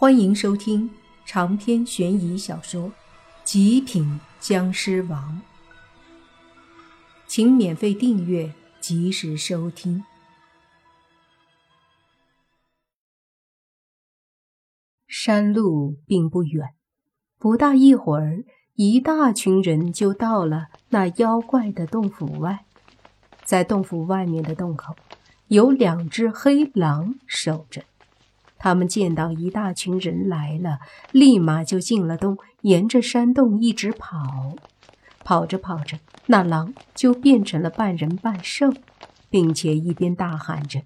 欢迎收听长篇悬疑小说《极品僵尸王》，请免费订阅，及时收听。山路并不远，不大一会儿，一大群人就到了那妖怪的洞府外。在洞府外面的洞口，有两只黑狼守着。他们见到一大群人来了，立马就进了洞，沿着山洞一直跑。跑着跑着，那狼就变成了半人半兽，并且一边大喊着：“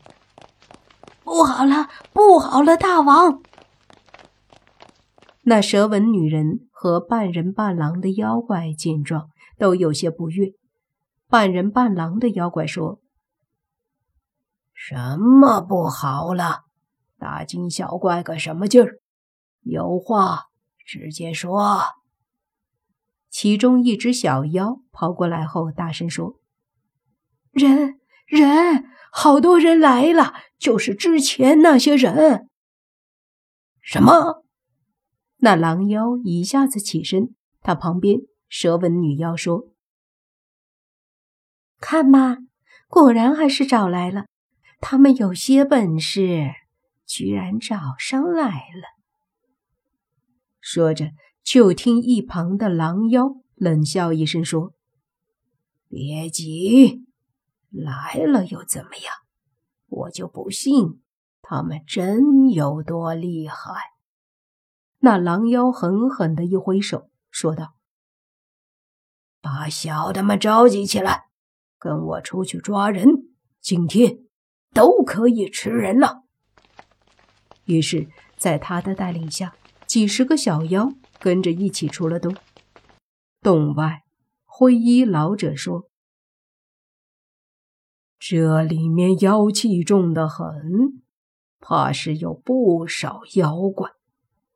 不好了，不好了，大王！”那蛇纹女人和半人半狼的妖怪见状，都有些不悦。半人半狼的妖怪说：“什么不好了？”大惊小怪个什么劲儿？有话直接说。其中一只小妖跑过来后，大声说：“人人，好多人来了，就是之前那些人。”什么？那狼妖一下子起身，他旁边蛇纹女妖说：“看嘛，果然还是找来了，他们有些本事。”居然找上来了！说着，就听一旁的狼妖冷笑一声说：“别急，来了又怎么样？我就不信他们真有多厉害。”那狼妖狠狠的一挥手，说道：“把小的们召集起来，跟我出去抓人！今天都可以吃人了。”于是，在他的带领下，几十个小妖跟着一起出了洞。洞外，灰衣老者说：“这里面妖气重得很，怕是有不少妖怪，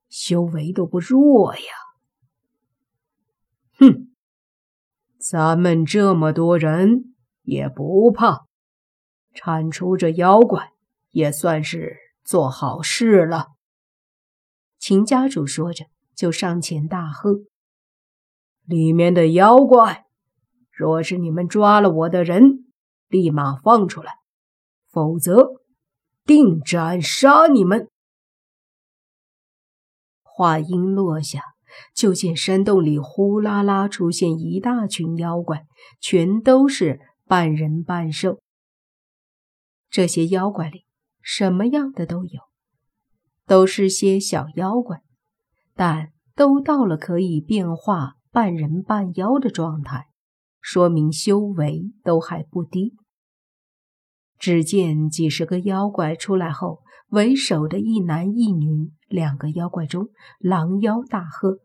修为都不弱呀。”哼，咱们这么多人也不怕，铲除这妖怪也算是。做好事了，秦家主说着，就上前大喝：“里面的妖怪，若是你们抓了我的人，立马放出来，否则定斩杀你们！”话音落下，就见山洞里呼啦啦出现一大群妖怪，全都是半人半兽。这些妖怪里，什么样的都有，都是些小妖怪，但都到了可以变化半人半妖的状态，说明修为都还不低。只见几十个妖怪出来后，为首的一男一女两个妖怪中，狼妖大喝：“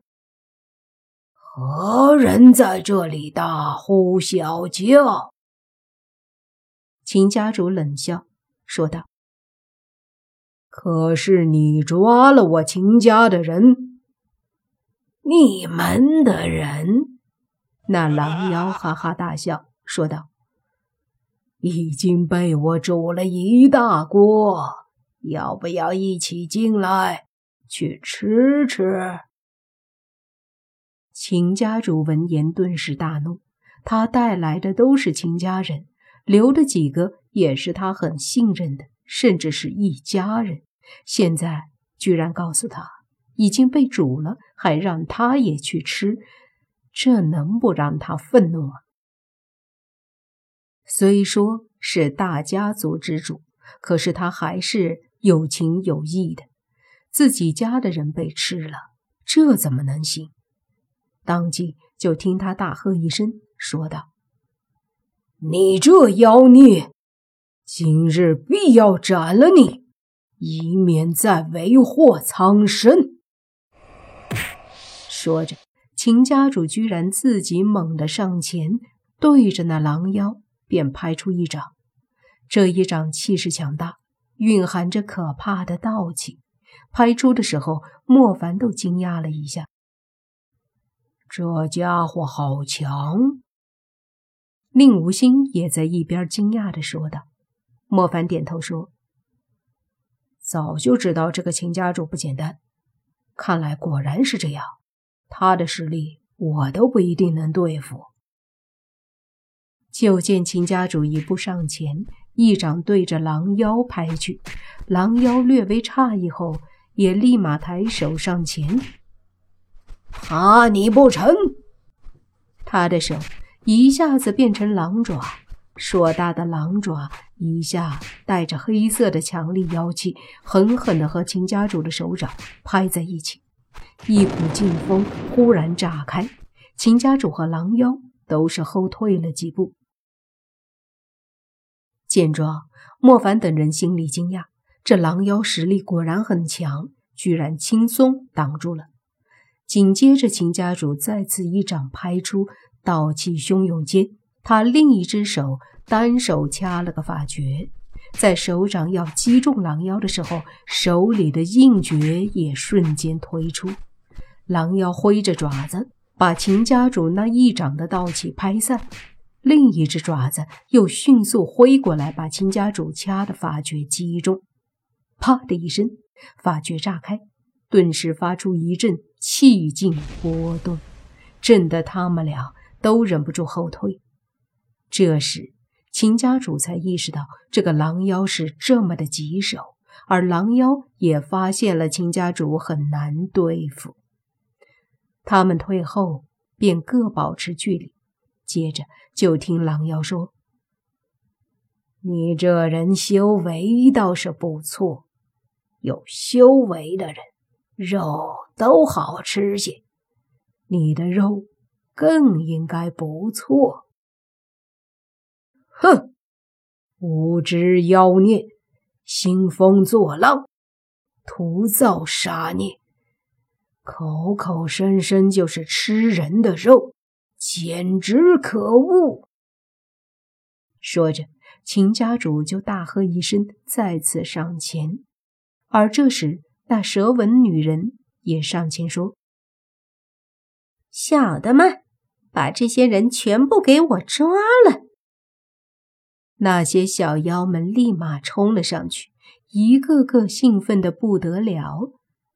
何人在这里大呼小叫？”秦家主冷笑说道。可是你抓了我秦家的人，你们的人？那狼妖哈哈大笑，说道：“已经被我煮了一大锅，要不要一起进来去吃吃？”秦家主闻言顿时大怒，他带来的都是秦家人，留的几个也是他很信任的。甚至是一家人，现在居然告诉他已经被煮了，还让他也去吃，这能不让他愤怒吗？虽说是大家族之主，可是他还是有情有义的。自己家的人被吃了，这怎么能行？当即就听他大喝一声，说道：“你这妖孽！”今日必要斩了你，以免再为祸苍生。说着，秦家主居然自己猛地上前，对着那狼妖便拍出一掌。这一掌气势强大，蕴含着可怕的道气。拍出的时候，莫凡都惊讶了一下。这家伙好强！令无心也在一边惊讶的说道。莫凡点头说：“早就知道这个秦家主不简单，看来果然是这样。他的实力我都不一定能对付。就见秦家主一步上前，一掌对着狼妖拍去。狼妖略微诧异后，也立马抬手上前。怕你不成？他的手一下子变成狼爪，硕大的狼爪一下带着黑色的强力妖气，狠狠地和秦家主的手掌拍在一起。一股劲风忽然炸开，秦家主和狼妖都是后退了几步。见状，莫凡等人心里惊讶：这狼妖实力果然很强，居然轻松挡住了。紧接着，秦家主再次一掌拍出，道气汹涌间，他另一只手单手掐了个法诀，在手掌要击中狼妖的时候，手里的印诀也瞬间推出。狼妖挥着爪子，把秦家主那一掌的道气拍散；另一只爪子又迅速挥过来，把秦家主掐的法诀击中。啪的一声，法诀炸开。顿时发出一阵气劲波动，震得他们俩都忍不住后退。这时，秦家主才意识到这个狼妖是这么的棘手，而狼妖也发现了秦家主很难对付。他们退后，便各保持距离。接着，就听狼妖说：“你这人修为倒是不错，有修为的人。”肉都好吃些，你的肉更应该不错。哼，无知妖孽，兴风作浪，徒造杀孽，口口声声就是吃人的肉，简直可恶！说着，秦家主就大喝一声，再次上前。而这时，那蛇纹女人也上前说：“小的们，把这些人全部给我抓了！”那些小妖们立马冲了上去，一个个兴奋的不得了。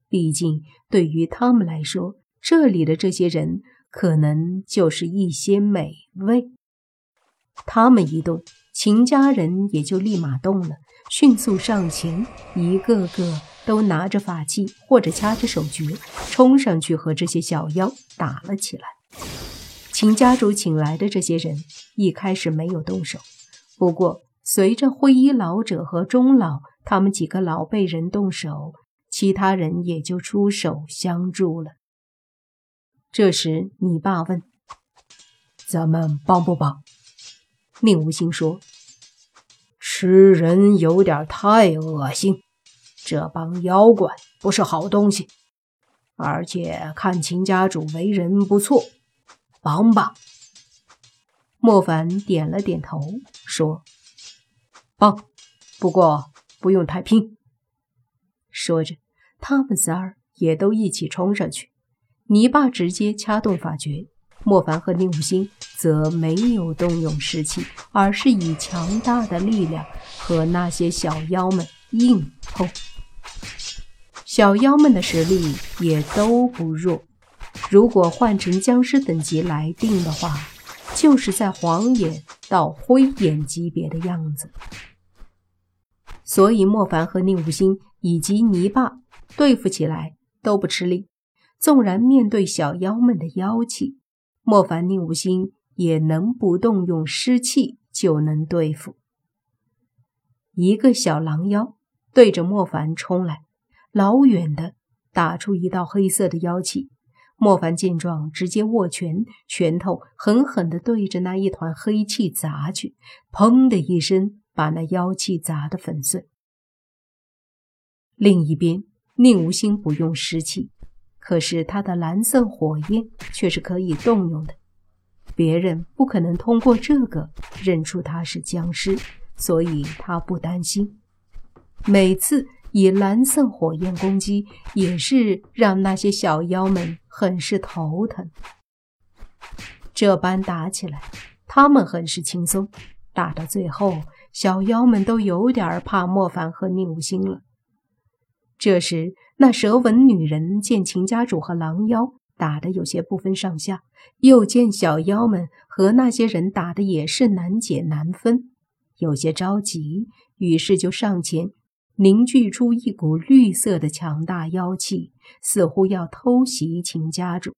毕竟，对于他们来说，这里的这些人可能就是一些美味。他们一动，秦家人也就立马动了，迅速上前，一个个。都拿着法器或者掐着手诀，冲上去和这些小妖打了起来。秦家主请来的这些人一开始没有动手，不过随着灰衣老者和钟老他们几个老辈人动手，其他人也就出手相助了。这时，你爸问：“咱们帮不帮？”宁无心说：“吃人有点太恶心。”这帮妖怪不是好东西，而且看秦家主为人不错，帮吧。莫凡点了点头，说：“帮，不过不用太拼。”说着，他们仨儿也都一起冲上去。泥巴直接掐动法诀，莫凡和宁武星则没有动用士气，而是以强大的力量和那些小妖们硬碰。小妖们的实力也都不弱，如果换成僵尸等级来定的话，就是在黄眼到灰眼级别的样子。所以莫凡和宁无心以及泥巴对付起来都不吃力。纵然面对小妖们的妖气，莫凡宁无心也能不动用尸气就能对付。一个小狼妖对着莫凡冲来。老远的打出一道黑色的妖气，莫凡见状，直接握拳，拳头狠狠地对着那一团黑气砸去，砰的一声，把那妖气砸得粉碎。另一边，宁无心不用湿气，可是他的蓝色火焰却是可以动用的，别人不可能通过这个认出他是僵尸，所以他不担心。每次。以蓝色火焰攻击，也是让那些小妖们很是头疼。这般打起来，他们很是轻松。打到最后，小妖们都有点怕莫凡和宁无心了。这时，那蛇纹女人见秦家主和狼妖打得有些不分上下，又见小妖们和那些人打的也是难解难分，有些着急，于是就上前凝聚出一股绿色的强大妖气，似乎要偷袭秦家主。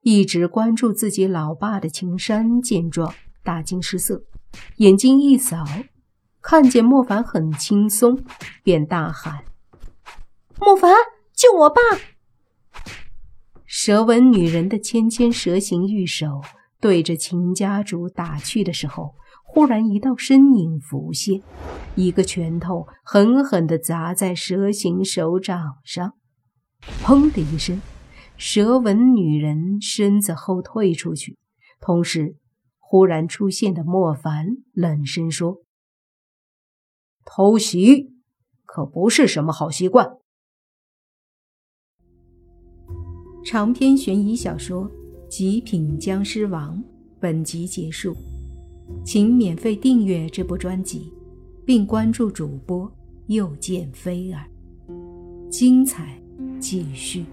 一直关注自己老爸的秦山见状，大惊失色，眼睛一扫，看见莫凡很轻松，便大喊：“莫凡，救我爸！”蛇纹女人的纤纤蛇形玉手对着秦家主打去的时候，忽然一道身影浮现，一个拳头狠狠地砸在蛇形手掌上，砰的一声。蛇纹女人身子后退出去，同时，忽然出现的莫凡冷声说：“偷袭可不是什么好习惯。”长篇悬疑小说《极品僵尸王》本集结束，请免费订阅这部专辑，并关注主播又见菲儿，精彩继续。